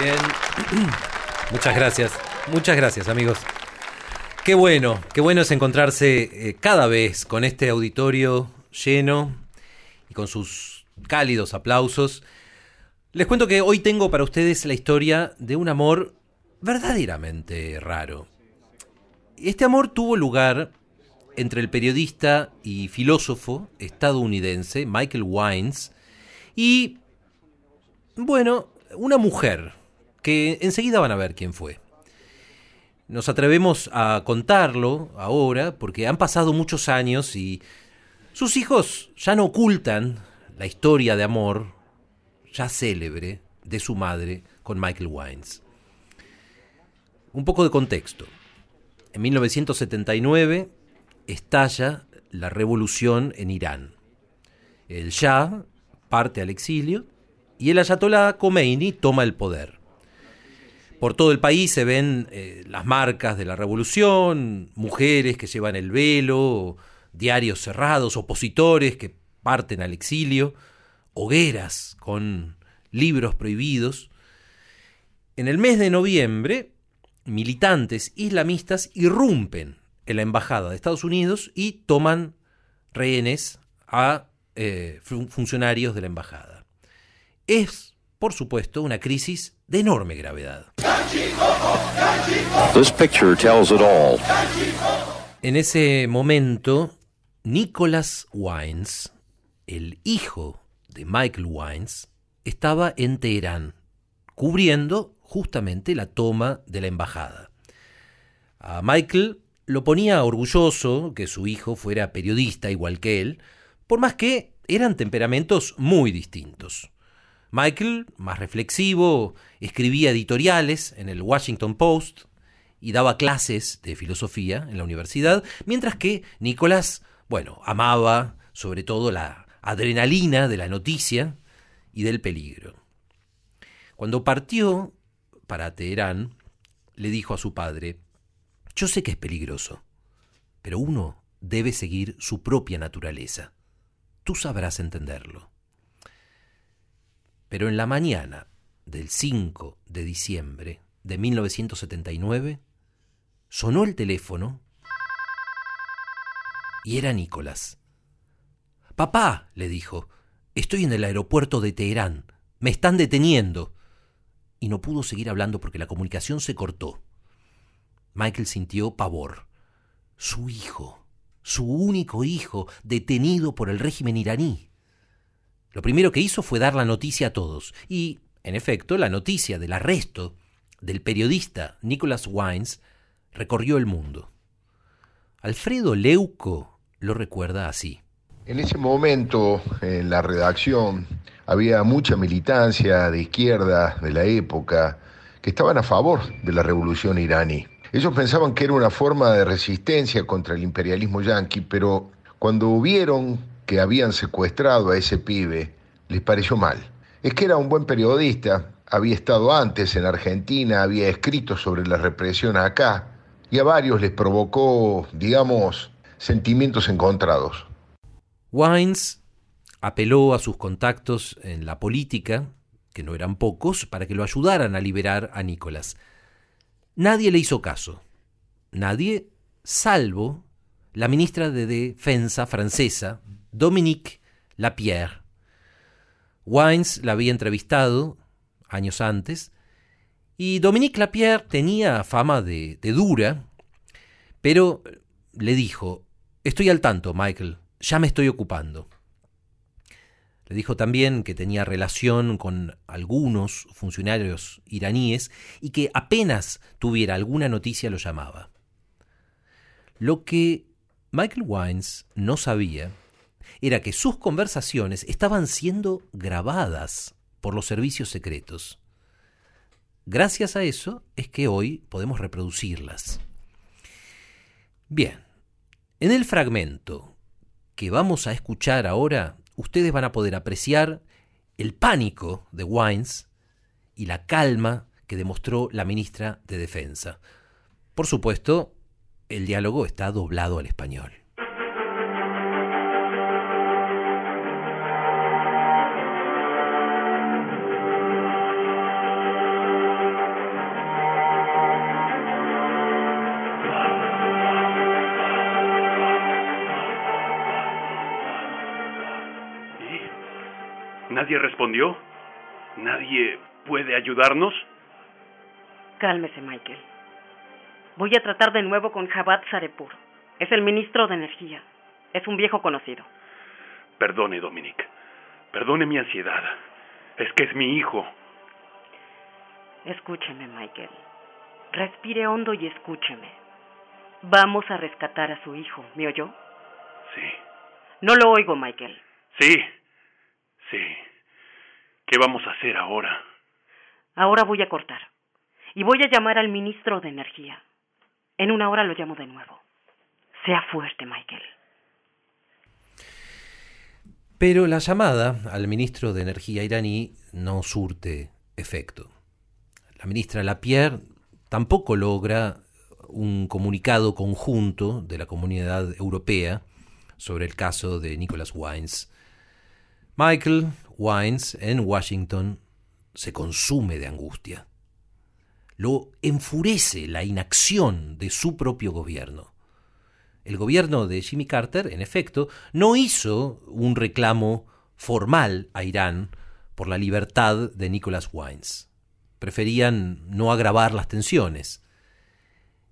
bien. Muchas gracias. Muchas gracias, amigos. Qué bueno, qué bueno es encontrarse eh, cada vez con este auditorio lleno y con sus cálidos aplausos. Les cuento que hoy tengo para ustedes la historia de un amor verdaderamente raro. Este amor tuvo lugar entre el periodista y filósofo estadounidense Michael Wines y, bueno, una mujer que enseguida van a ver quién fue. Nos atrevemos a contarlo ahora porque han pasado muchos años y sus hijos ya no ocultan la historia de amor ya célebre de su madre con Michael Wines. Un poco de contexto. En 1979 estalla la revolución en Irán. El Shah parte al exilio y el Ayatollah Khomeini toma el poder. Por todo el país se ven eh, las marcas de la revolución, mujeres que llevan el velo, diarios cerrados, opositores que parten al exilio, hogueras con libros prohibidos. En el mes de noviembre, militantes islamistas irrumpen en la embajada de Estados Unidos y toman rehenes a eh, funcionarios de la embajada. Es, por supuesto, una crisis de enorme gravedad. En ese momento, Nicholas Wines, el hijo de Michael Wines, estaba en Teherán, cubriendo justamente la toma de la embajada. A Michael lo ponía orgulloso que su hijo fuera periodista igual que él, por más que eran temperamentos muy distintos. Michael, más reflexivo, escribía editoriales en el Washington Post y daba clases de filosofía en la universidad, mientras que Nicolás, bueno, amaba sobre todo la adrenalina de la noticia y del peligro. Cuando partió para Teherán, le dijo a su padre, yo sé que es peligroso, pero uno debe seguir su propia naturaleza. Tú sabrás entenderlo. Pero en la mañana del 5 de diciembre de 1979, sonó el teléfono y era Nicolás. Papá, le dijo, estoy en el aeropuerto de Teherán. Me están deteniendo. Y no pudo seguir hablando porque la comunicación se cortó. Michael sintió pavor. Su hijo, su único hijo, detenido por el régimen iraní. Lo primero que hizo fue dar la noticia a todos, y, en efecto, la noticia del arresto del periodista Nicholas Wines recorrió el mundo. Alfredo Leuco lo recuerda así. En ese momento, en la redacción, había mucha militancia de izquierda de la época que estaban a favor de la revolución iraní. Ellos pensaban que era una forma de resistencia contra el imperialismo yanqui, pero cuando vieron que habían secuestrado a ese pibe, les pareció mal. Es que era un buen periodista, había estado antes en Argentina, había escrito sobre la represión acá, y a varios les provocó, digamos, sentimientos encontrados. Wines apeló a sus contactos en la política, que no eran pocos, para que lo ayudaran a liberar a Nicolás. Nadie le hizo caso. Nadie, salvo la ministra de Defensa francesa, Dominique Lapierre. Wines la había entrevistado años antes, y Dominique Lapierre tenía fama de, de dura, pero le dijo, estoy al tanto, Michael, ya me estoy ocupando. Dijo también que tenía relación con algunos funcionarios iraníes y que apenas tuviera alguna noticia lo llamaba. Lo que Michael Wines no sabía era que sus conversaciones estaban siendo grabadas por los servicios secretos. Gracias a eso es que hoy podemos reproducirlas. Bien, en el fragmento que vamos a escuchar ahora ustedes van a poder apreciar el pánico de Wines y la calma que demostró la ministra de Defensa. Por supuesto, el diálogo está doblado al español. ¿Nadie respondió? ¿Nadie puede ayudarnos? Cálmese, Michael. Voy a tratar de nuevo con Javad Sarepur. Es el ministro de Energía. Es un viejo conocido. Perdone, Dominic. Perdone mi ansiedad. Es que es mi hijo. Escúcheme, Michael. Respire hondo y escúcheme. Vamos a rescatar a su hijo, ¿me oyó? Sí. No lo oigo, Michael. Sí. Sí. ¿Qué vamos a hacer ahora? Ahora voy a cortar. Y voy a llamar al ministro de Energía. En una hora lo llamo de nuevo. Sea fuerte, Michael. Pero la llamada al ministro de Energía iraní no surte efecto. La ministra Lapierre tampoco logra un comunicado conjunto de la comunidad europea sobre el caso de Nicholas Wines. Michael Wines en Washington se consume de angustia. Lo enfurece la inacción de su propio gobierno. El gobierno de Jimmy Carter, en efecto, no hizo un reclamo formal a Irán por la libertad de Nicholas Wines. Preferían no agravar las tensiones.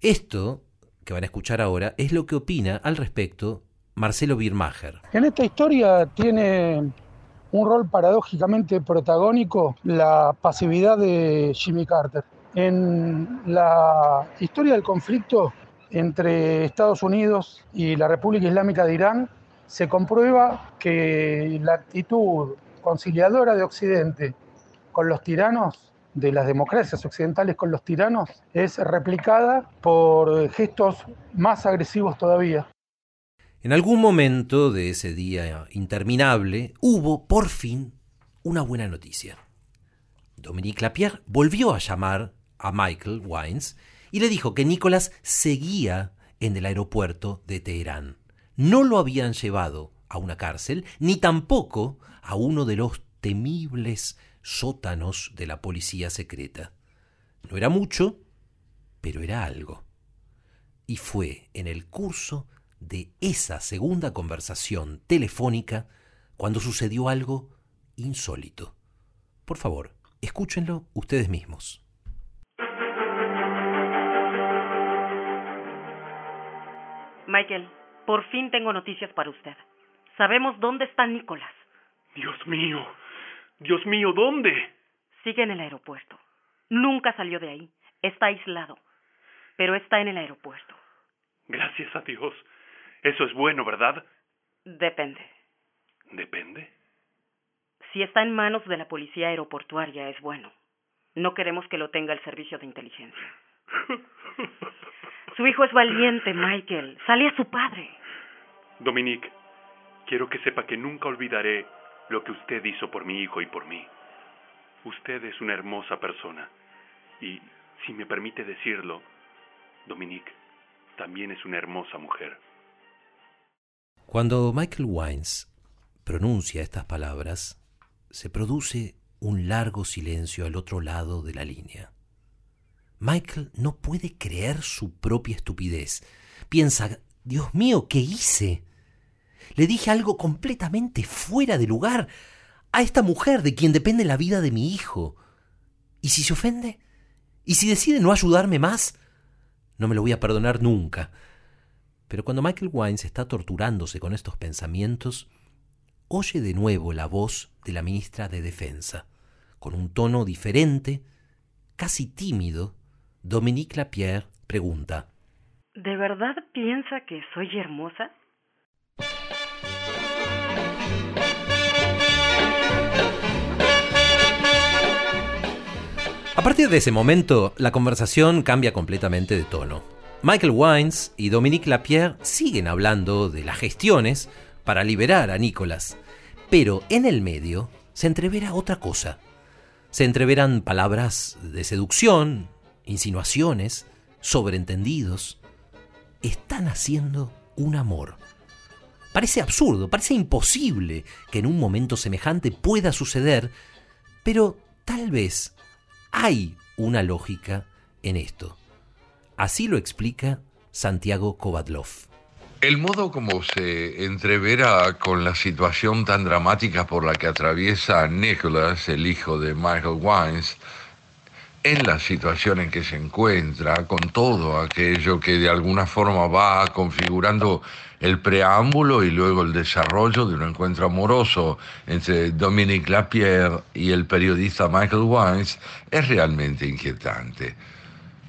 Esto, que van a escuchar ahora, es lo que opina al respecto Marcelo Birmacher. En esta historia tiene un rol paradójicamente protagónico la pasividad de Jimmy Carter. En la historia del conflicto, entre Estados Unidos y la República Islámica de Irán, se comprueba que la actitud conciliadora de Occidente con los tiranos, de las democracias occidentales con los tiranos, es replicada por gestos más agresivos todavía. En algún momento de ese día interminable hubo, por fin, una buena noticia. Dominique Lapierre volvió a llamar a Michael Wines y le dijo que Nicolás seguía en el aeropuerto de Teherán. No lo habían llevado a una cárcel, ni tampoco a uno de los temibles sótanos de la policía secreta. No era mucho, pero era algo. Y fue en el curso de esa segunda conversación telefónica cuando sucedió algo insólito. Por favor, escúchenlo ustedes mismos. Michael, por fin tengo noticias para usted. Sabemos dónde está Nicolás. Dios mío, Dios mío, ¿dónde? Sigue en el aeropuerto. Nunca salió de ahí. Está aislado. Pero está en el aeropuerto. Gracias a Dios. Eso es bueno, ¿verdad? Depende. ¿Depende? Si está en manos de la policía aeroportuaria es bueno. No queremos que lo tenga el servicio de inteligencia. Su hijo es valiente, Michael. Sale a su padre. Dominique, quiero que sepa que nunca olvidaré lo que usted hizo por mi hijo y por mí. Usted es una hermosa persona. Y, si me permite decirlo, Dominique también es una hermosa mujer. Cuando Michael Wines pronuncia estas palabras, se produce un largo silencio al otro lado de la línea. Michael no puede creer su propia estupidez. Piensa, Dios mío, ¿qué hice? Le dije algo completamente fuera de lugar a esta mujer de quien depende la vida de mi hijo. ¿Y si se ofende? ¿Y si decide no ayudarme más? No me lo voy a perdonar nunca. Pero cuando Michael Wines está torturándose con estos pensamientos, oye de nuevo la voz de la ministra de Defensa, con un tono diferente, casi tímido, Dominique Lapierre pregunta. ¿De verdad piensa que soy hermosa? A partir de ese momento, la conversación cambia completamente de tono. Michael Wines y Dominique Lapierre siguen hablando de las gestiones para liberar a Nicholas, pero en el medio se entrevera otra cosa. Se entreveran palabras de seducción, insinuaciones, sobreentendidos, están haciendo un amor. Parece absurdo, parece imposible que en un momento semejante pueda suceder, pero tal vez hay una lógica en esto. Así lo explica Santiago Kovadlov. El modo como se entrevera con la situación tan dramática por la que atraviesa Nicholas, el hijo de Michael Wines, en la situación en que se encuentra, con todo aquello que de alguna forma va configurando el preámbulo y luego el desarrollo de un encuentro amoroso entre Dominique Lapierre y el periodista Michael Wines, es realmente inquietante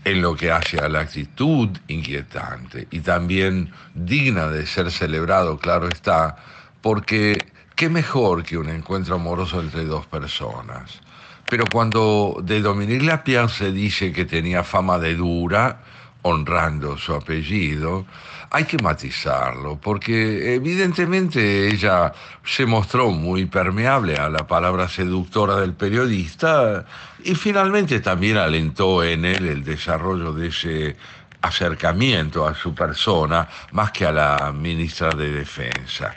en lo que hace a la actitud inquietante y también digna de ser celebrado, claro está, porque qué mejor que un encuentro amoroso entre dos personas. Pero cuando de Dominique Lapierre se dice que tenía fama de dura, honrando su apellido, hay que matizarlo, porque evidentemente ella se mostró muy permeable a la palabra seductora del periodista y finalmente también alentó en él el desarrollo de ese acercamiento a su persona más que a la ministra de Defensa.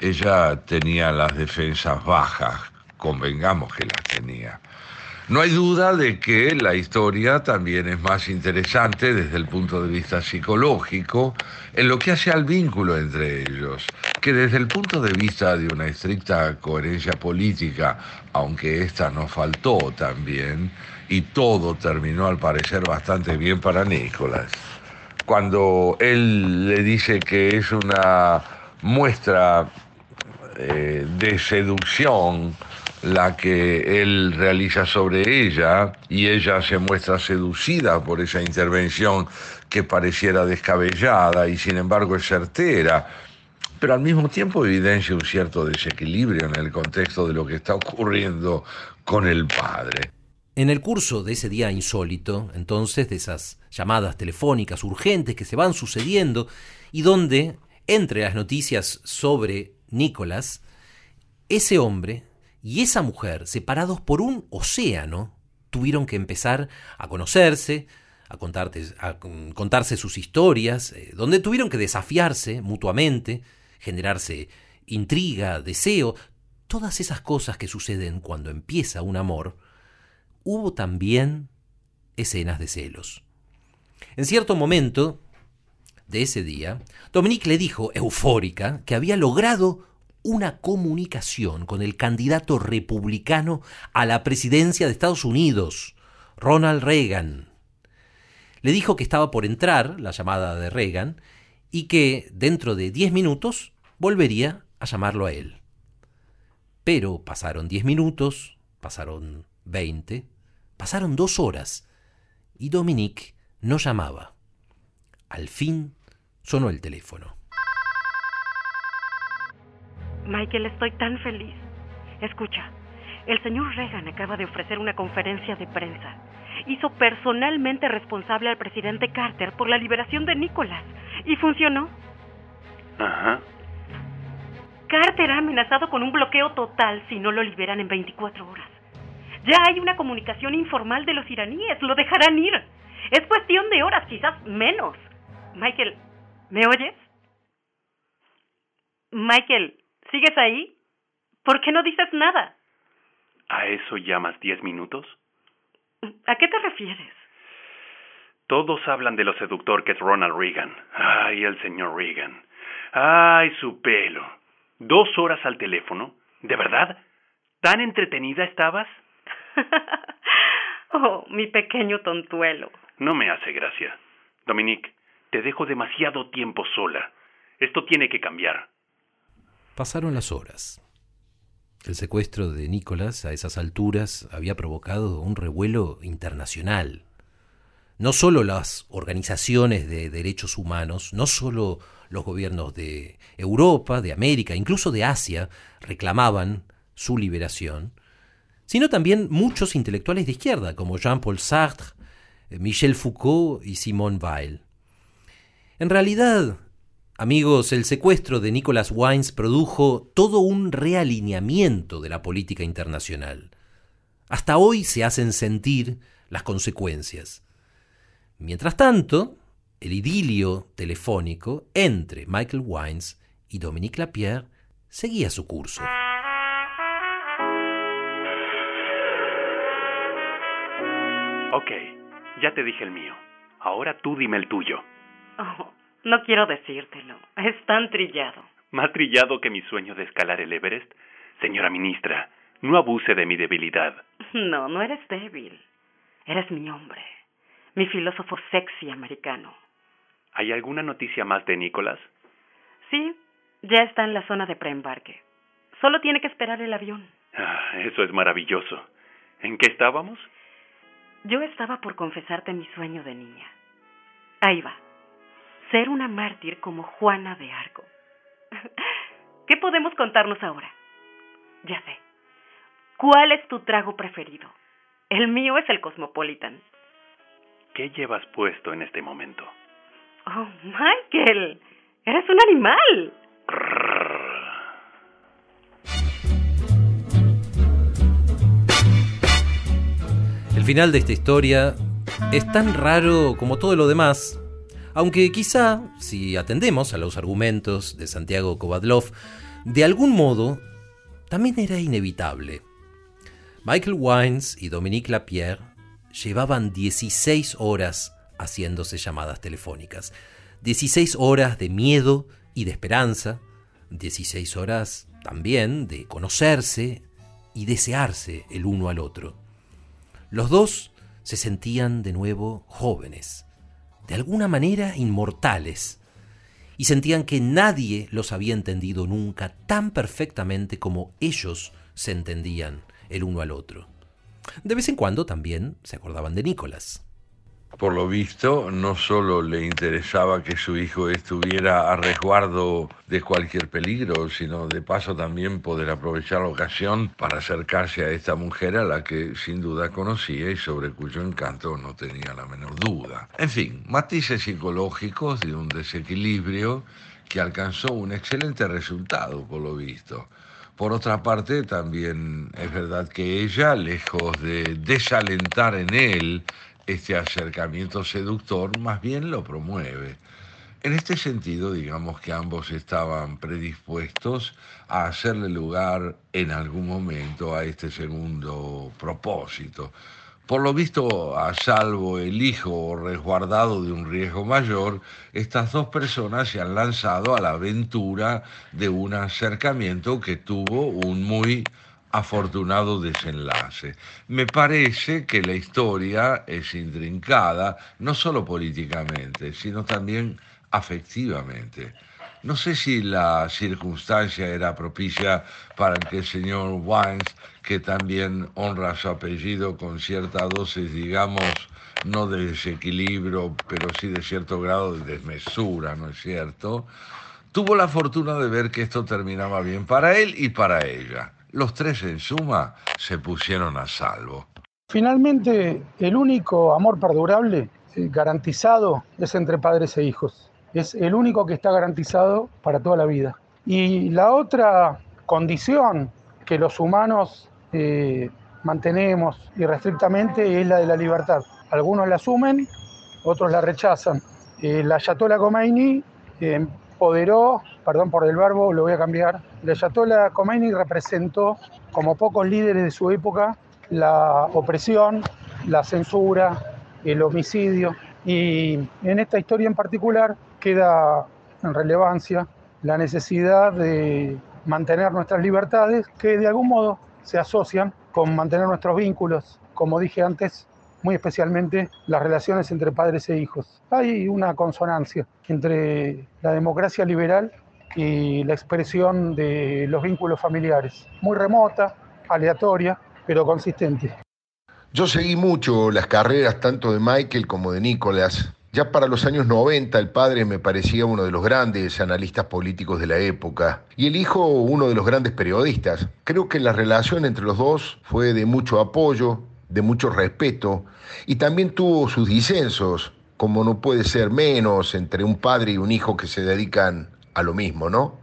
Ella tenía las defensas bajas, convengamos que las tenía. No hay duda de que la historia también es más interesante desde el punto de vista psicológico en lo que hace al vínculo entre ellos, que desde el punto de vista de una estricta coherencia política, aunque esta nos faltó también, y todo terminó al parecer bastante bien para Nicolás. Cuando él le dice que es una muestra eh, de seducción, la que él realiza sobre ella y ella se muestra seducida por esa intervención que pareciera descabellada y sin embargo es certera, pero al mismo tiempo evidencia un cierto desequilibrio en el contexto de lo que está ocurriendo con el padre. En el curso de ese día insólito, entonces, de esas llamadas telefónicas urgentes que se van sucediendo y donde, entre las noticias sobre Nicolás, ese hombre y esa mujer, separados por un océano, tuvieron que empezar a conocerse, a, contarse sus historias, eh, donde tuvieron que desafiarse mutuamente, generarse intriga, deseo, todas esas cosas que suceden cuando empieza un amor, hubo también escenas de celos. En cierto momento de ese día, Dominique le dijo, eufórica, que había logrado una comunicación con el candidato republicano a la presidencia de Estados Unidos, Ronald Reagan. Le dijo que estaba por entrar la llamada de Reagan y que dentro de diez minutos volvería a llamarlo a él. Pero pasaron diez minutos, pasaron veinte, pasaron dos horas y Dominique no llamaba. Al fin sonó el teléfono. Michael, estoy tan feliz. Escucha, el señor Reagan acaba de ofrecer una conferencia de prensa. Hizo personalmente responsable al presidente Carter por la liberación de Nicholas. ¿Y funcionó? Ajá. Carter ha amenazado con un bloqueo total si no lo liberan en 24 horas. Ya hay una comunicación informal de los iraníes. Lo dejarán ir. Es cuestión de horas, quizás menos. Michael, ¿me oyes? Michael, ¿Sigues ahí? ¿Por qué no dices nada? ¿A eso llamas diez minutos? ¿A qué te refieres? Todos hablan de lo seductor que es Ronald Reagan. Ay, el señor Reagan. Ay, su pelo. ¿Dos horas al teléfono? ¿De verdad? ¿Tan entretenida estabas? oh, mi pequeño tontuelo. No me hace gracia. Dominique, te dejo demasiado tiempo sola. Esto tiene que cambiar. Pasaron las horas. El secuestro de Nicolás a esas alturas había provocado un revuelo internacional. No solo las organizaciones de derechos humanos, no solo los gobiernos de Europa, de América, incluso de Asia, reclamaban su liberación, sino también muchos intelectuales de izquierda, como Jean-Paul Sartre, Michel Foucault y Simone Weil. En realidad, Amigos, el secuestro de Nicholas Wines produjo todo un realineamiento de la política internacional. Hasta hoy se hacen sentir las consecuencias. Mientras tanto, el idilio telefónico entre Michael Wines y Dominique Lapierre seguía su curso. Ok, ya te dije el mío. Ahora tú dime el tuyo. Oh, No quiero decírtelo. Es tan trillado. Más trillado que mi sueño de escalar el Everest. Señora ministra, no abuse de mi debilidad. No, no eres débil. Eres mi hombre. Mi filósofo sexy americano. ¿Hay alguna noticia más de Nicolás? Sí, ya está en la zona de preembarque. Solo tiene que esperar el avión. Ah, eso es maravilloso. ¿En qué estábamos? Yo estaba por confesarte mi sueño de niña. Ahí va. Ser una mártir como Juana de Arco. ¿Qué podemos contarnos ahora? Ya sé. ¿Cuál es tu trago preferido? El mío es el Cosmopolitan. ¿Qué llevas puesto en este momento? Oh, Michael, eres un animal. El final de esta historia es tan raro como todo lo demás, aunque quizá, si atendemos a los argumentos de Santiago Kovadlov, de algún modo también era inevitable. Michael Wines y Dominique Lapierre llevaban 16 horas haciéndose llamadas telefónicas. 16 horas de miedo y de esperanza, 16 horas también de conocerse y desearse el uno al otro. Los dos se sentían de nuevo jóvenes, de alguna manera inmortales, y sentían que nadie los había entendido nunca tan perfectamente como ellos se entendían el uno al otro. De vez en cuando también se acordaban de Nicolás. Por lo visto, no solo le interesaba que su hijo estuviera a resguardo de cualquier peligro, sino de paso también poder aprovechar la ocasión para acercarse a esta mujer a la que sin duda conocía y sobre cuyo encanto no tenía la menor duda. En fin, matices psicológicos de un desequilibrio que alcanzó un excelente resultado, por lo visto. Por otra parte, también es verdad que ella, lejos de desalentar en él este acercamiento seductor más bien lo promueve. En este sentido, digamos que ambos estaban predispuestos a hacerle lugar en algún momento a este segundo propósito. Por lo visto, a salvo el hijo resguardado de un riesgo mayor, estas dos personas se han lanzado a la aventura de un acercamiento que tuvo un muy afortunado desenlace. Me parece que la historia es intrincada, no solo políticamente, sino también afectivamente. No sé si la circunstancia era propicia para que el señor Wines, que también honra su apellido con cierta dosis, digamos, no de desequilibrio, pero sí de cierto grado de desmesura, ¿no es cierto? Tuvo la fortuna de ver que esto terminaba bien para él y para ella. Los tres en suma se pusieron a salvo. Finalmente, el único amor perdurable eh, garantizado es entre padres e hijos. Es el único que está garantizado para toda la vida. Y la otra condición que los humanos eh, mantenemos irrestrictamente es la de la libertad. Algunos la asumen, otros la rechazan. Eh, la Ayatollah Khomeini empoderó, perdón por el verbo, lo voy a cambiar, la Ayatollah Khomeini representó, como pocos líderes de su época, la opresión, la censura, el homicidio. Y en esta historia en particular queda en relevancia la necesidad de mantener nuestras libertades que de algún modo se asocian con mantener nuestros vínculos, como dije antes, muy especialmente las relaciones entre padres e hijos. Hay una consonancia entre la democracia liberal y la expresión de los vínculos familiares, muy remota, aleatoria, pero consistente. Yo seguí mucho las carreras tanto de Michael como de Nicolás. Ya para los años 90 el padre me parecía uno de los grandes analistas políticos de la época y el hijo uno de los grandes periodistas. Creo que la relación entre los dos fue de mucho apoyo, de mucho respeto y también tuvo sus disensos, como no puede ser menos entre un padre y un hijo que se dedican a lo mismo, ¿no?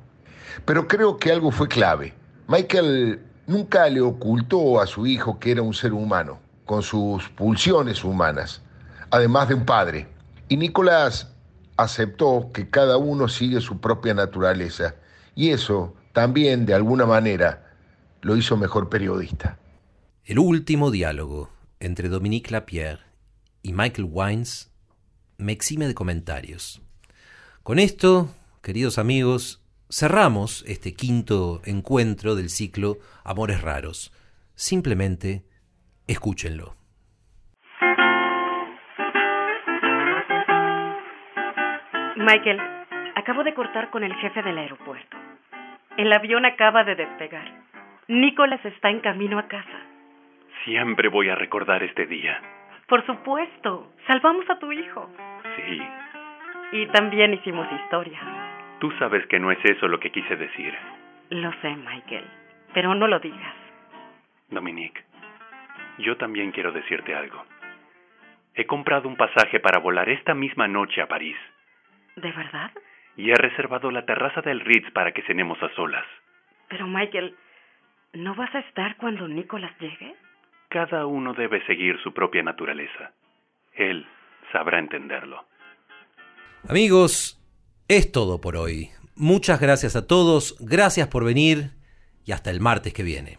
Pero creo que algo fue clave. Michael nunca le ocultó a su hijo que era un ser humano, con sus pulsiones humanas, además de un padre. Y Nicolás aceptó que cada uno sigue su propia naturaleza, y eso también, de alguna manera, lo hizo mejor periodista. El último diálogo entre Dominique Lapierre y Michael Wines me exime de comentarios. Con esto, queridos amigos, cerramos este quinto encuentro del ciclo Amores Raros. Simplemente escúchenlo. Michael, acabo de cortar con el jefe del aeropuerto. El avión acaba de despegar. Nicholas está en camino a casa. Siempre voy a recordar este día. Por supuesto, salvamos a tu hijo. Sí, Y también hicimos historia. tú sabes que no es eso lo que quise decir. Lo sé, Michael, pero no lo digas. Dominique, yo también quiero decirte algo. He comprado un pasaje para volar esta misma noche a París ¿De verdad? y he reservado la terraza del Ritz para que cenemos a solas. Pero, Michael, ¿no vas a estar cuando Nicholas llegue? Cada uno debe seguir su propia naturaleza. Él sabrá entenderlo. Amigos, es todo por hoy. Muchas gracias a todos, gracias por venir y hasta el martes que viene.